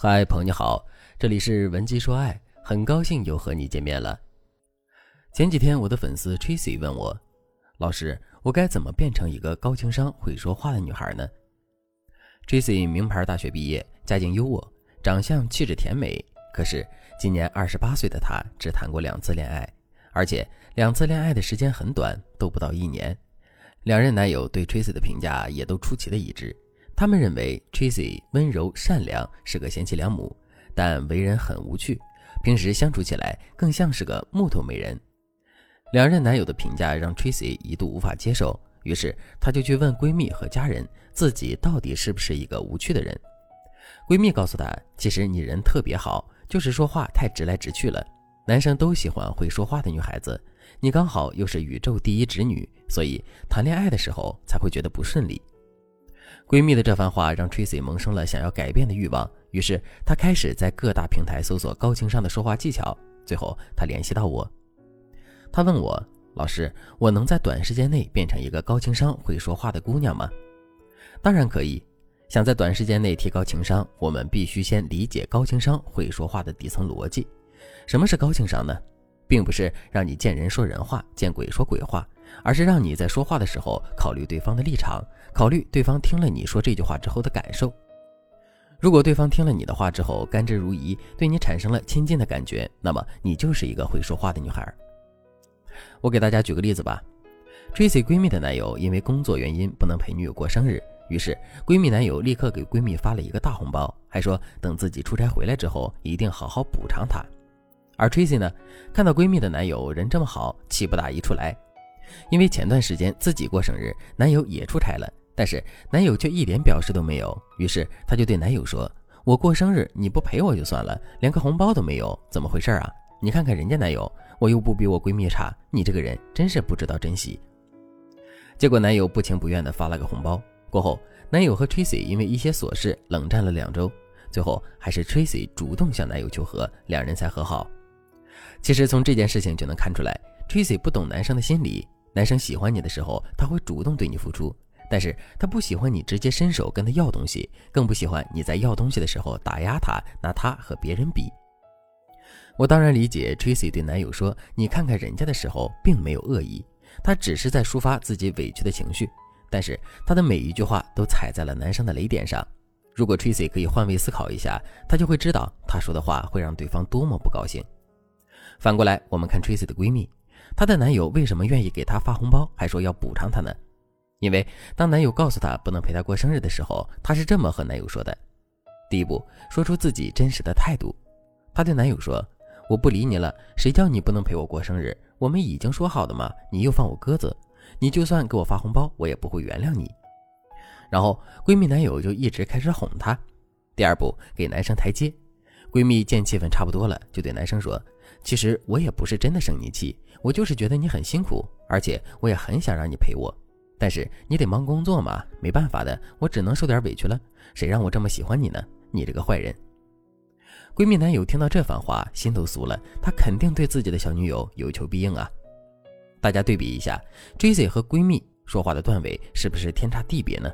嗨，朋友你好，这里是文姬说爱，很高兴又和你见面了。前几天我的粉丝 Tracy 问我，老师，我该怎么变成一个高情商、会说话的女孩呢？Tracy 名牌大学毕业，家境优渥，长相气质甜美，可是今年二十八岁的她只谈过两次恋爱，而且两次恋爱的时间很短，都不到一年。两任男友对 Tracy 的评价也都出奇的一致。他们认为 Tracy 温柔善良，是个贤妻良母，但为人很无趣，平时相处起来更像是个木头美人。两任男友的评价让 Tracy 一度无法接受，于是她就去问闺蜜和家人，自己到底是不是一个无趣的人。闺蜜告诉她，其实你人特别好，就是说话太直来直去了，男生都喜欢会说话的女孩子，你刚好又是宇宙第一直女，所以谈恋爱的时候才会觉得不顺利。闺蜜的这番话让 Tracy 萌生了想要改变的欲望，于是她开始在各大平台搜索高情商的说话技巧。最后，她联系到我，她问我：“老师，我能在短时间内变成一个高情商、会说话的姑娘吗？”当然可以。想在短时间内提高情商，我们必须先理解高情商、会说话的底层逻辑。什么是高情商呢？并不是让你见人说人话，见鬼说鬼话。而是让你在说话的时候考虑对方的立场，考虑对方听了你说这句话之后的感受。如果对方听了你的话之后甘之如饴，对你产生了亲近的感觉，那么你就是一个会说话的女孩。我给大家举个例子吧，Tracy 闺蜜的男友因为工作原因不能陪女友过生日，于是闺蜜男友立刻给闺蜜发了一个大红包，还说等自己出差回来之后一定好好补偿她。而 Tracy 呢，看到闺蜜的男友人这么好，气不打一处来。因为前段时间自己过生日，男友也出差了，但是男友却一点表示都没有。于是她就对男友说：“我过生日你不陪我就算了，连个红包都没有，怎么回事啊？你看看人家男友，我又不比我闺蜜差，你这个人真是不知道珍惜。”结果男友不情不愿地发了个红包。过后，男友和 Tracy 因为一些琐事冷战了两周，最后还是 Tracy 主动向男友求和，两人才和好。其实从这件事情就能看出来，Tracy 不懂男生的心理。男生喜欢你的时候，他会主动对你付出，但是他不喜欢你直接伸手跟他要东西，更不喜欢你在要东西的时候打压他，拿他和别人比。我当然理解 Tracy 对男友说“你看看人家”的时候，并没有恶意，她只是在抒发自己委屈的情绪。但是她的每一句话都踩在了男生的雷点上。如果 Tracy 可以换位思考一下，她就会知道她说的话会让对方多么不高兴。反过来，我们看 Tracy 的闺蜜。她的男友为什么愿意给她发红包，还说要补偿她呢？因为当男友告诉她不能陪她过生日的时候，她是这么和男友说的：第一步，说出自己真实的态度。她对男友说：“我不理你了，谁叫你不能陪我过生日？我们已经说好的嘛，你又放我鸽子，你就算给我发红包，我也不会原谅你。”然后闺蜜男友就一直开始哄她。第二步，给男生台阶。闺蜜见气氛差不多了，就对男生说。其实我也不是真的生你气，我就是觉得你很辛苦，而且我也很想让你陪我，但是你得忙工作嘛，没办法的，我只能受点委屈了。谁让我这么喜欢你呢？你这个坏人！闺蜜男友听到这番话，心都酥了，他肯定对自己的小女友有求必应啊。大家对比一下，Tracy 和闺蜜说话的段位是不是天差地别呢？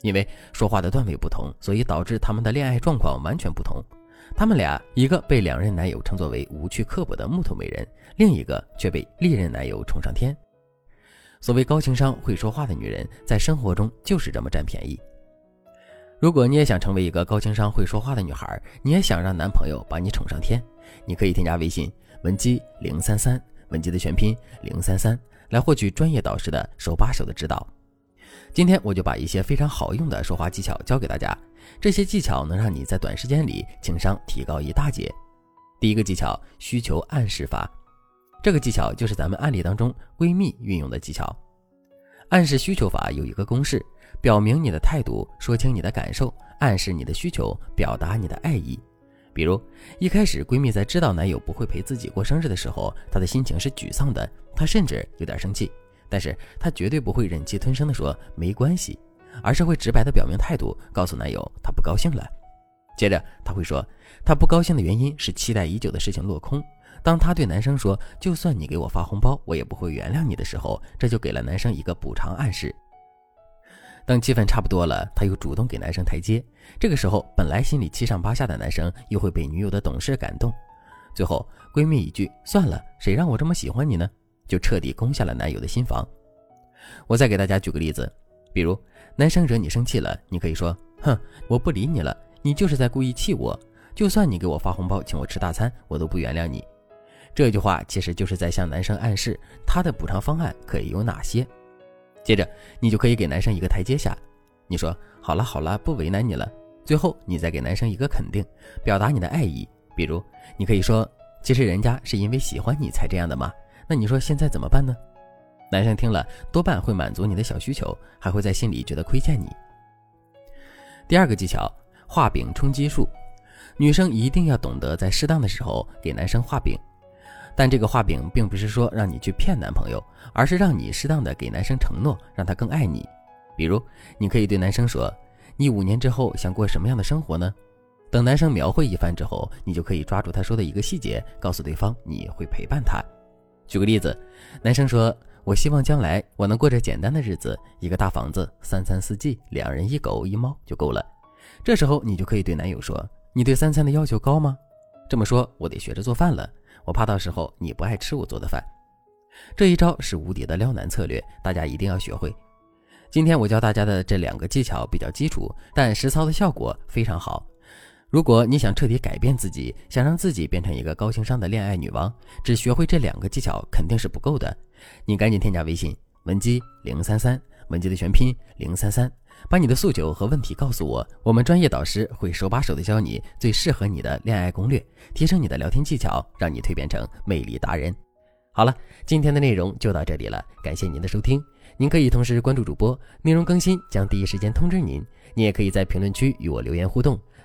因为说话的段位不同，所以导致他们的恋爱状况完全不同。他们俩一个被两任男友称作为无趣刻薄的木头美人，另一个却被历任男友宠上天。所谓高情商会说话的女人，在生活中就是这么占便宜。如果你也想成为一个高情商会说话的女孩，你也想让男朋友把你宠上天，你可以添加微信文姬零三三，文姬的全拼零三三，来获取专业导师的手把手的指导。今天我就把一些非常好用的说话技巧教给大家。这些技巧能让你在短时间里情商提高一大截。第一个技巧：需求暗示法。这个技巧就是咱们案例当中闺蜜运用的技巧。暗示需求法有一个公式：表明你的态度，说清你的感受，暗示你的需求，表达你的爱意。比如，一开始闺蜜在知道男友不会陪自己过生日的时候，她的心情是沮丧的，她甚至有点生气。但是她绝对不会忍气吞声地说没关系。而是会直白的表明态度，告诉男友她不高兴了。接着她会说，她不高兴的原因是期待已久的事情落空。当她对男生说“就算你给我发红包，我也不会原谅你”的时候，这就给了男生一个补偿暗示。等气氛差不多了，她又主动给男生台阶。这个时候，本来心里七上八下的男生又会被女友的懂事感动。最后，闺蜜一句“算了，谁让我这么喜欢你呢”，就彻底攻下了男友的心房。我再给大家举个例子，比如男生惹你生气了，你可以说：“哼，我不理你了，你就是在故意气我。就算你给我发红包请我吃大餐，我都不原谅你。”这句话其实就是在向男生暗示他的补偿方案可以有哪些。接着，你就可以给男生一个台阶下，你说：“好了好了，不为难你了。”最后，你再给男生一个肯定，表达你的爱意。比如，你可以说：“其实人家是因为喜欢你才这样的嘛。”那你说现在怎么办呢？男生听了多半会满足你的小需求，还会在心里觉得亏欠你。第二个技巧，画饼充饥术。女生一定要懂得在适当的时候给男生画饼，但这个画饼并不是说让你去骗男朋友，而是让你适当的给男生承诺，让他更爱你。比如，你可以对男生说：“你五年之后想过什么样的生活呢？”等男生描绘一番之后，你就可以抓住他说的一个细节，告诉对方你会陪伴他。举个例子，男生说：“我希望将来我能过着简单的日子，一个大房子，三餐四季，两人一狗一猫就够了。”这时候你就可以对男友说：“你对三餐的要求高吗？这么说，我得学着做饭了，我怕到时候你不爱吃我做的饭。”这一招是无敌的撩男策略，大家一定要学会。今天我教大家的这两个技巧比较基础，但实操的效果非常好。如果你想彻底改变自己，想让自己变成一个高情商的恋爱女王，只学会这两个技巧肯定是不够的。你赶紧添加微信文姬零三三，文姬的全拼零三三，把你的诉求和问题告诉我，我们专业导师会手把手的教你最适合你的恋爱攻略，提升你的聊天技巧，让你蜕变成魅力达人。好了，今天的内容就到这里了，感谢您的收听。您可以同时关注主播，内容更新将第一时间通知您。您也可以在评论区与我留言互动。